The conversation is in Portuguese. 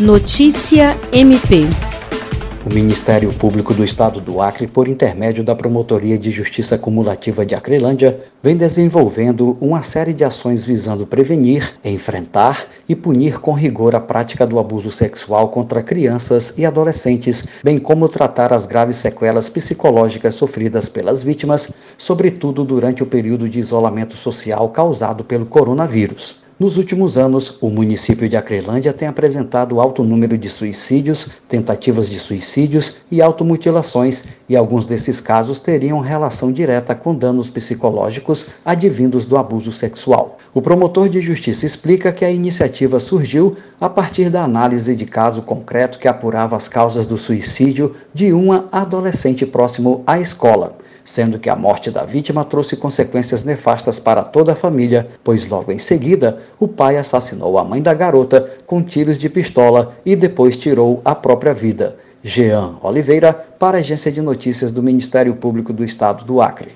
Notícia MP. O Ministério Público do Estado do Acre, por intermédio da Promotoria de Justiça Cumulativa de Acrelândia, vem desenvolvendo uma série de ações visando prevenir, enfrentar e punir com rigor a prática do abuso sexual contra crianças e adolescentes, bem como tratar as graves sequelas psicológicas sofridas pelas vítimas, sobretudo durante o período de isolamento social causado pelo coronavírus. Nos últimos anos, o município de Acrelândia tem apresentado alto número de suicídios, tentativas de suicídios e automutilações, e alguns desses casos teriam relação direta com danos psicológicos advindos do abuso sexual. O promotor de justiça explica que a iniciativa surgiu a partir da análise de caso concreto que apurava as causas do suicídio de uma adolescente próximo à escola sendo que a morte da vítima trouxe consequências nefastas para toda a família, pois logo em seguida o pai assassinou a mãe da garota com tiros de pistola e depois tirou a própria vida. Jean Oliveira, para a Agência de Notícias do Ministério Público do Estado do Acre.